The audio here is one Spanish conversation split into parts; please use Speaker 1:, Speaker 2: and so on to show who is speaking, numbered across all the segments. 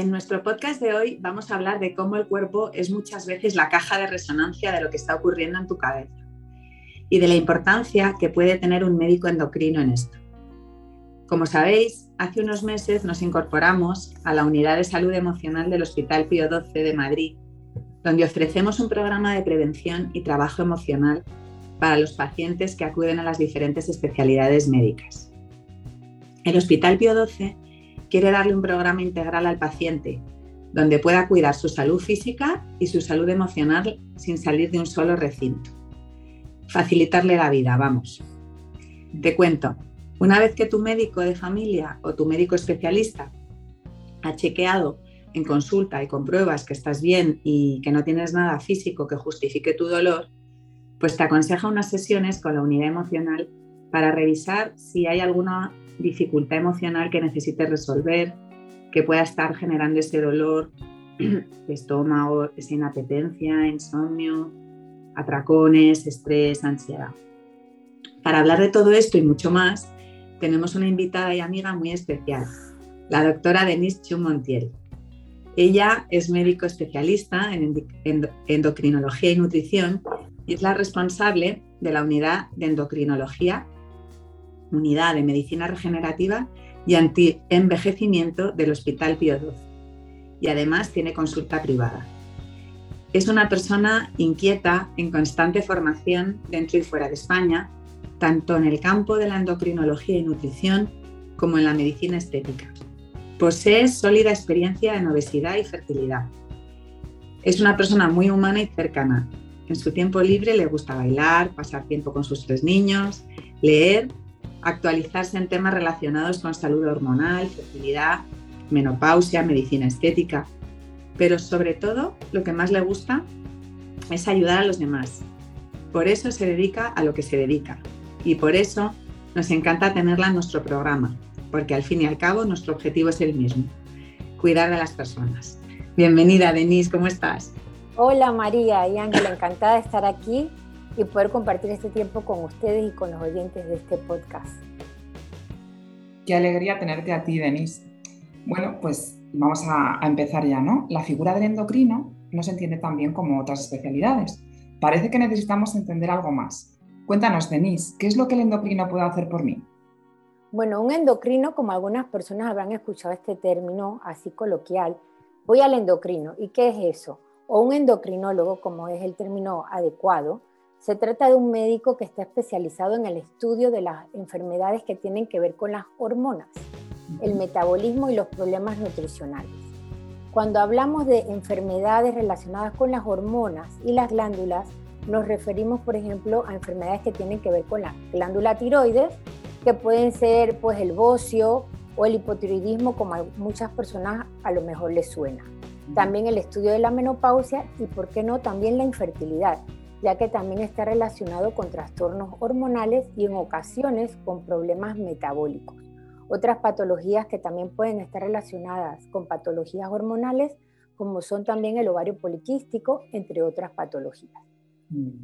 Speaker 1: En nuestro podcast de hoy vamos a hablar de cómo el cuerpo es muchas veces la caja de resonancia de lo que está ocurriendo en tu cabeza y de la importancia que puede tener un médico endocrino en esto. Como sabéis, hace unos meses nos incorporamos a la Unidad de Salud Emocional del Hospital Pío XII de Madrid, donde ofrecemos un programa de prevención y trabajo emocional para los pacientes que acuden a las diferentes especialidades médicas. El Hospital Pío XII quiere darle un programa integral al paciente, donde pueda cuidar su salud física y su salud emocional sin salir de un solo recinto. Facilitarle la vida, vamos. Te cuento, una vez que tu médico de familia o tu médico especialista ha chequeado en consulta y compruebas que estás bien y que no tienes nada físico que justifique tu dolor, pues te aconseja unas sesiones con la unidad emocional para revisar si hay alguna dificultad emocional que necesites resolver, que pueda estar generando ese dolor de estómago, esa inapetencia, insomnio, atracones, estrés, ansiedad. Para hablar de todo esto y mucho más, tenemos una invitada y amiga muy especial, la doctora Denise Chumontiel. Ella es médico especialista en endocrinología y nutrición y es la responsable de la unidad de endocrinología Unidad de Medicina Regenerativa y Anti-Envejecimiento del Hospital Pío XII. Y además tiene consulta privada. Es una persona inquieta, en constante formación dentro y fuera de España, tanto en el campo de la endocrinología y nutrición como en la medicina estética. Posee sólida experiencia en obesidad y fertilidad. Es una persona muy humana y cercana. En su tiempo libre le gusta bailar, pasar tiempo con sus tres niños, leer actualizarse en temas relacionados con salud hormonal, fertilidad, menopausia, medicina estética. Pero sobre todo, lo que más le gusta es ayudar a los demás. Por eso se dedica a lo que se dedica. Y por eso nos encanta tenerla en nuestro programa, porque al fin y al cabo nuestro objetivo es el mismo, cuidar de las personas. Bienvenida, Denise, ¿cómo estás?
Speaker 2: Hola María y Ángela, encantada de estar aquí y poder compartir este tiempo con ustedes y con los oyentes de este podcast.
Speaker 3: Qué alegría tenerte a ti, Denise. Bueno, pues vamos a, empezar ya, ¿no? La figura del endocrino no se entiende tan bien como otras especialidades. Parece que necesitamos entender algo más. Cuéntanos, Denise, ¿qué es lo que el endocrino puede hacer por mí?
Speaker 2: Bueno, un endocrino, como algunas personas habrán escuchado este término así coloquial, voy al endocrino. ¿Y qué es eso? O un endocrinólogo, como es el término adecuado, se trata de un médico que está especializado en el estudio de las enfermedades que tienen que ver con las hormonas, el metabolismo y los problemas nutricionales. Cuando hablamos de enfermedades relacionadas con las hormonas y las glándulas, nos referimos, por ejemplo, a enfermedades que tienen que ver con la glándula tiroides, que pueden ser pues el bocio o el hipotiroidismo, como a muchas personas a lo mejor les suena. También el estudio de la menopausia y, por qué no, también la infertilidad, ya que también está relacionado con trastornos hormonales y en ocasiones con problemas metabólicos. Otras patologías que también pueden estar relacionadas con patologías hormonales, como son también el ovario poliquístico, entre otras patologías.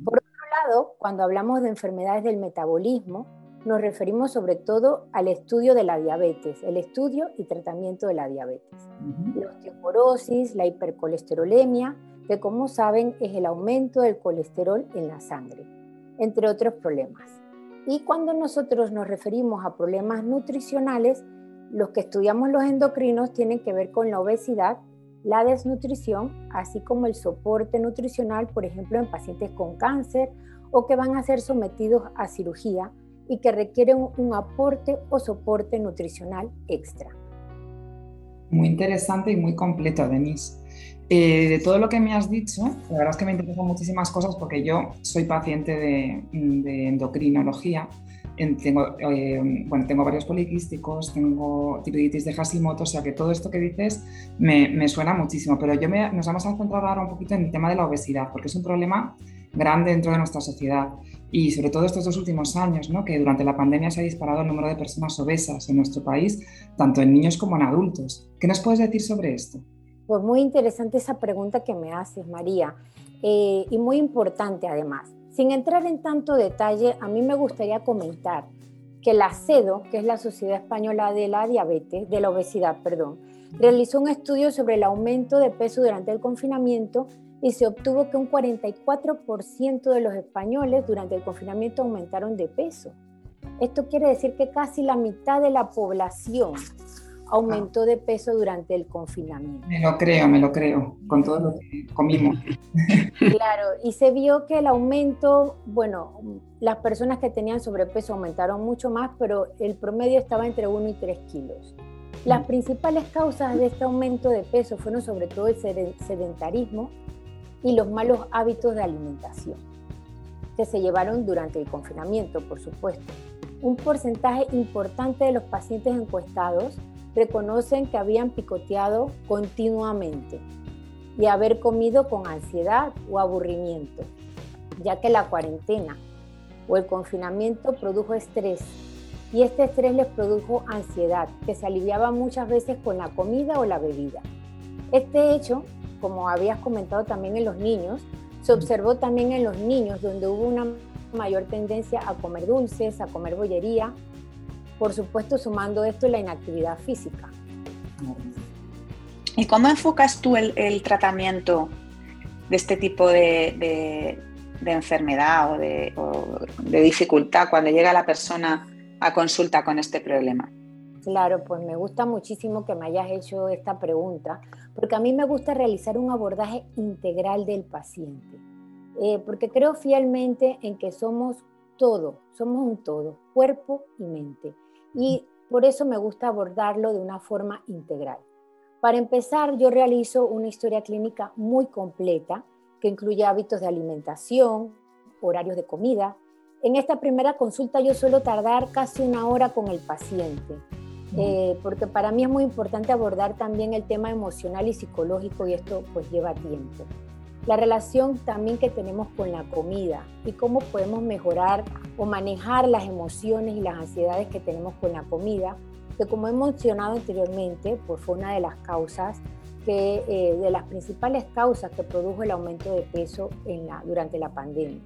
Speaker 2: Por otro lado, cuando hablamos de enfermedades del metabolismo, nos referimos sobre todo al estudio de la diabetes, el estudio y tratamiento de la diabetes. La osteoporosis, la hipercolesterolemia, que como saben es el aumento del colesterol en la sangre, entre otros problemas. Y cuando nosotros nos referimos a problemas nutricionales, los que estudiamos los endocrinos tienen que ver con la obesidad, la desnutrición, así como el soporte nutricional, por ejemplo, en pacientes con cáncer o que van a ser sometidos a cirugía y que requieren un aporte o soporte nutricional extra.
Speaker 3: Muy interesante y muy completo, Denise. Eh, de todo lo que me has dicho, la verdad es que me interesan muchísimas cosas porque yo soy paciente de, endocrinología. tengo, eh, tengo varios poliquísticos, tengo tiroiditis de Hashimoto, o sea que todo esto que dices me, suena muchísimo. Pero yo me, nos vamos a centrar ahora un poquito en el tema de la obesidad, porque es un problema grande dentro de nuestra sociedad y sobre todo estos dos últimos años, ¿no? que durante la pandemia se ha disparado el número de personas obesas en nuestro país, tanto en niños como en adultos. ¿Qué nos puedes decir sobre esto?
Speaker 2: Pues muy interesante esa pregunta que me haces, María, eh, y muy importante además. Sin entrar en tanto detalle, a mí me gustaría comentar que la CEDO, que es la Sociedad Española de la Diabetes, de la Obesidad, perdón, realizó un estudio sobre el aumento de peso durante el confinamiento y se obtuvo que un 44% de los españoles durante el confinamiento aumentaron de peso. Esto quiere decir que casi la mitad de la población aumentó de peso durante el confinamiento.
Speaker 3: Me lo creo, me lo creo, con todo lo que comimos.
Speaker 2: Claro, y se vio que el aumento, bueno, las personas que tenían sobrepeso aumentaron mucho más, pero el promedio estaba entre 1 y 3 kilos. Las mm. principales causas de este aumento de peso fueron sobre todo el sedentarismo y los malos hábitos de alimentación, que se llevaron durante el confinamiento, por supuesto. Un porcentaje importante de los pacientes encuestados reconocen que habían picoteado continuamente y haber comido con ansiedad o aburrimiento, ya que la cuarentena o el confinamiento produjo estrés y este estrés les produjo ansiedad, que se aliviaba muchas veces con la comida o la bebida. Este hecho, como habías comentado también en los niños, se observó también en los niños, donde hubo una mayor tendencia a comer dulces, a comer bollería, por supuesto sumando esto la inactividad física.
Speaker 1: ¿Y cómo enfocas tú el, tratamiento de este tipo de, enfermedad o de, de dificultad cuando llega la persona a consulta con este problema?
Speaker 2: Claro, pues me gusta muchísimo que me hayas hecho esta pregunta, porque a mí me gusta realizar un abordaje integral del paciente, eh, porque creo fielmente en que somos todo, somos un todo, cuerpo y mente y por eso me gusta abordarlo de una forma integral. Para empezar, yo realizo una historia clínica muy completa que incluye hábitos de alimentación, horarios de comida. En esta primera consulta yo suelo tardar casi una hora con el paciente, eh, porque para mí es muy importante abordar también el tema emocional y psicológico y esto pues lleva tiempo la relación también que tenemos con la comida y cómo podemos mejorar o manejar las emociones y las ansiedades que tenemos con la comida, que como he mencionado anteriormente, pues fue una de las causas que, eh, de las principales causas que produjo el aumento de peso en la, durante la pandemia.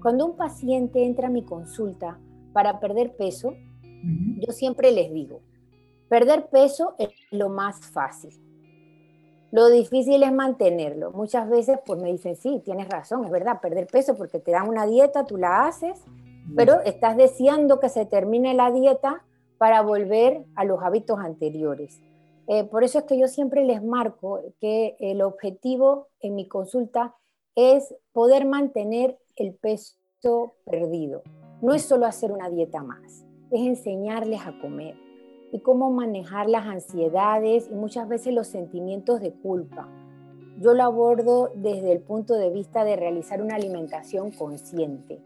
Speaker 2: Cuando un paciente entra a mi consulta para perder peso, yo siempre les digo, perder peso es lo más fácil lo difícil es mantenerlo. Muchas veces pues me dicen, sí, tienes razón, es verdad, perder peso porque te dan una dieta, tú la haces, pero estás deseando que se termine la dieta para volver a los hábitos anteriores. Eh, por eso es que yo siempre les marco que el objetivo en mi consulta es poder mantener el peso perdido. No es solo hacer una dieta más, es enseñarles a comer y cómo manejar las ansiedades y muchas veces los sentimientos de culpa. Yo lo abordo desde el punto de vista de realizar una alimentación consciente,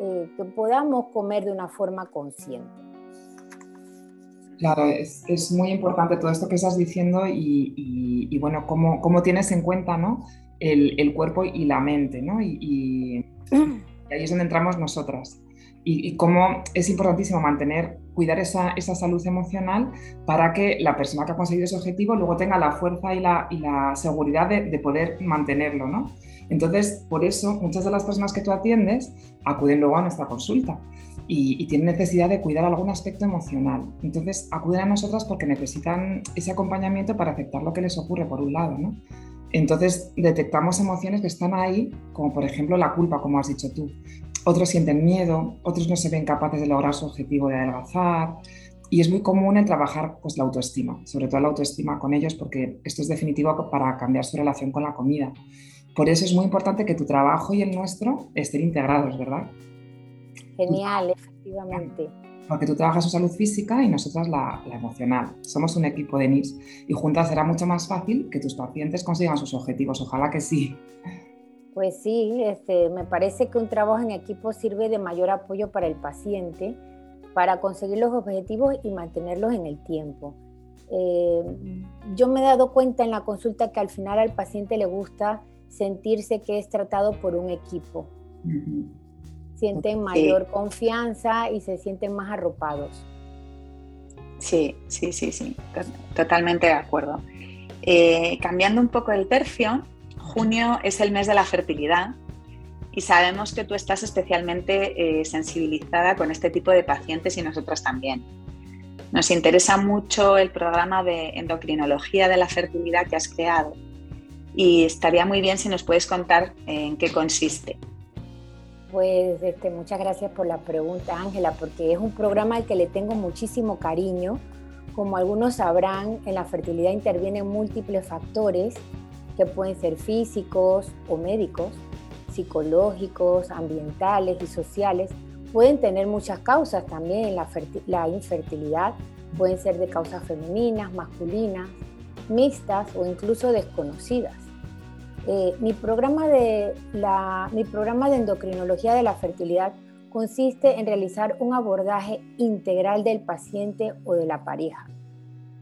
Speaker 2: eh, que podamos comer de una forma consciente.
Speaker 3: Claro, es, es, muy importante todo esto que estás diciendo y, y, bueno, cómo, cómo, tienes en cuenta ¿no? el, el, cuerpo y la mente, ¿no? Y, y, ahí es donde entramos nosotras. Y, cómo es importantísimo mantener cuidar esa, esa, salud emocional para que la persona que ha conseguido ese objetivo luego tenga la fuerza y la, seguridad de, de, poder mantenerlo, ¿no? Entonces, por eso muchas de las personas que tú atiendes acuden luego a nuestra consulta y, y, tienen necesidad de cuidar algún aspecto emocional. Entonces, acuden a nosotras porque necesitan ese acompañamiento para aceptar lo que les ocurre, por un lado, ¿no? Entonces, detectamos emociones que están ahí, como por ejemplo la culpa, como has dicho tú, otros sienten miedo, otros no se ven capaces de lograr su objetivo de adelgazar. Y es muy común el trabajar pues, la autoestima, sobre todo la autoestima con ellos, porque esto es definitivo para cambiar su relación con la comida. Por eso es muy importante que tu trabajo y el nuestro estén integrados, ¿verdad?
Speaker 2: Genial, efectivamente.
Speaker 3: Porque tú trabajas su salud física y nosotras la, emocional. Somos un equipo de NIS y juntas será mucho más fácil que tus pacientes consigan sus objetivos. Ojalá que sí.
Speaker 2: Pues sí, este, me parece que un trabajo en equipo sirve de mayor apoyo para el paciente para conseguir los objetivos y mantenerlos en el tiempo. Eh, yo me he dado cuenta en la consulta que al final al paciente le gusta sentirse que es tratado por un equipo. Sienten mayor confianza y se sienten más arropados.
Speaker 1: Sí, sí, sí, sí, totalmente de acuerdo. Eh, cambiando un poco el tercio, junio es el mes de la fertilidad y sabemos que tú estás especialmente eh, sensibilizada con este tipo de pacientes y nosotros también. Nos interesa mucho el programa de endocrinología de la fertilidad que has creado y estaría muy bien si nos puedes contar en qué consiste.
Speaker 2: Pues este, muchas gracias por la pregunta, Ángela, porque es un programa al que le tengo muchísimo cariño. Como algunos sabrán, en la fertilidad intervienen múltiples factores que pueden ser físicos o médicos, psicológicos, ambientales y sociales. Pueden tener muchas causas también la, infertilidad, pueden ser de causas femeninas, masculinas, mixtas o incluso desconocidas. Eh, mi, programa de mi programa de endocrinología de la fertilidad consiste en realizar un abordaje integral del paciente o de la pareja.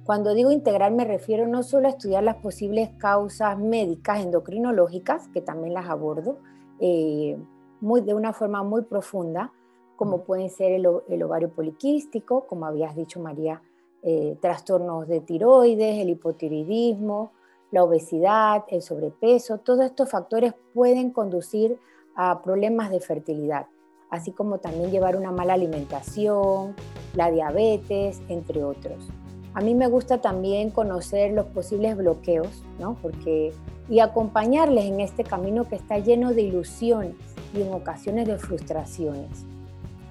Speaker 2: Cuando digo integral me refiero no solo a estudiar las posibles causas médicas endocrinológicas, que también las abordo eh, muy, de una forma muy profunda, como pueden ser el, ovario poliquístico, como habías dicho María, eh, trastornos de tiroides, el hipotiroidismo, la obesidad, el sobrepeso, todos estos factores pueden conducir a problemas de fertilidad, así como también llevar una mala alimentación, la diabetes, entre otros. A mí me gusta también conocer los posibles bloqueos, ¿no? Porque, y acompañarles en este camino que está lleno de ilusiones y en ocasiones de frustraciones.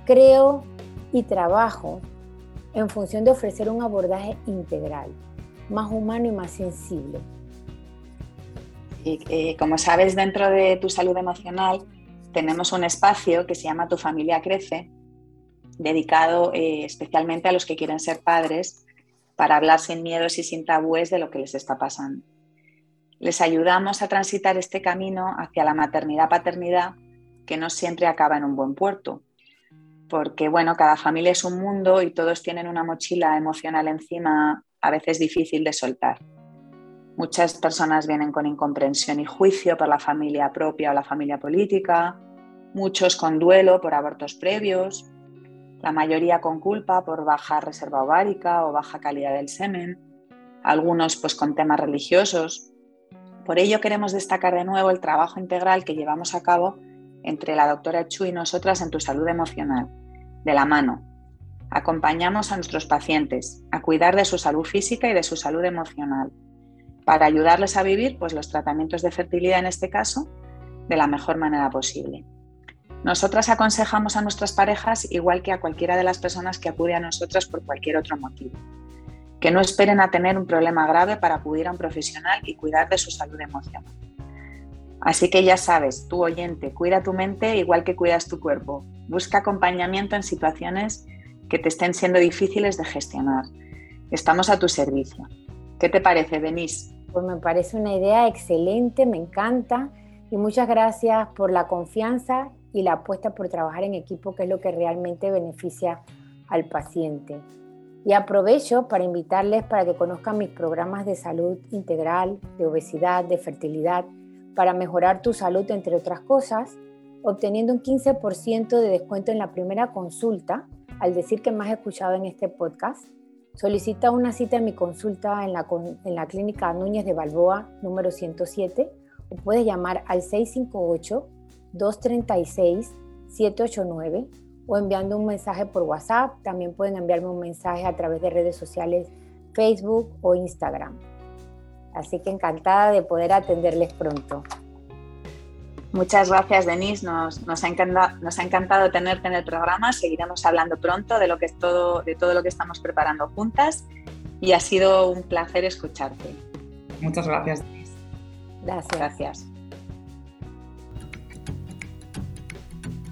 Speaker 2: Creo y trabajo en función de ofrecer un abordaje integral, más humano y más sensible,
Speaker 1: y eh, como sabes, dentro de tu salud emocional tenemos un espacio que se llama Tu familia crece, dedicado eh, especialmente a los que quieren ser padres para hablar sin miedos y sin tabúes de lo que les está pasando. Les ayudamos a transitar este camino hacia la maternidad-paternidad que no siempre acaba en un buen puerto, porque bueno, cada familia es un mundo y todos tienen una mochila emocional encima a veces difícil de soltar. Muchas personas vienen con incomprensión y juicio por la familia propia o la familia política, muchos con duelo por abortos previos, la mayoría con culpa por baja reserva ovárica o baja calidad del semen, algunos pues con temas religiosos. Por ello queremos destacar de nuevo el trabajo integral que llevamos a cabo entre la doctora Chu y nosotras en tu salud emocional, de la mano. Acompañamos a nuestros pacientes a cuidar de su salud física y de su salud emocional para ayudarles a vivir pues, los tratamientos de fertilidad en este caso de la mejor manera posible. Nosotras aconsejamos a nuestras parejas igual que a cualquiera de las personas que acude a nosotras por cualquier otro motivo. Que no esperen a tener un problema grave para acudir a un profesional y cuidar de su salud emocional. Así que ya sabes, tu oyente, cuida tu mente igual que cuidas tu cuerpo. Busca acompañamiento en situaciones que te estén siendo difíciles de gestionar. Estamos a tu servicio. ¿Qué te parece, Denise?
Speaker 2: Pues me parece una idea excelente, me encanta y muchas gracias por la confianza y la apuesta por trabajar en equipo, que es lo que realmente beneficia al paciente. Y aprovecho para invitarles para que conozcan mis programas de salud integral, de obesidad, de fertilidad, para mejorar tu salud, entre otras cosas, obteniendo un 15% de descuento en la primera consulta, al decir que más escuchado en este podcast Solicita una cita en mi consulta en la, en la clínica Núñez de Balboa, número 107, o puedes llamar al 658-236-789 o enviando un mensaje por WhatsApp. También pueden enviarme un mensaje a través de redes sociales Facebook o Instagram. Así que encantada de poder atenderles pronto.
Speaker 1: Muchas gracias, Denise. Nos, nos, ha encantado, nos ha encantado tenerte en el programa. Seguiremos hablando pronto de, lo que es todo, de todo lo que estamos preparando juntas y ha sido un placer escucharte.
Speaker 3: Muchas gracias, Denise.
Speaker 2: Gracias.
Speaker 1: Gracias.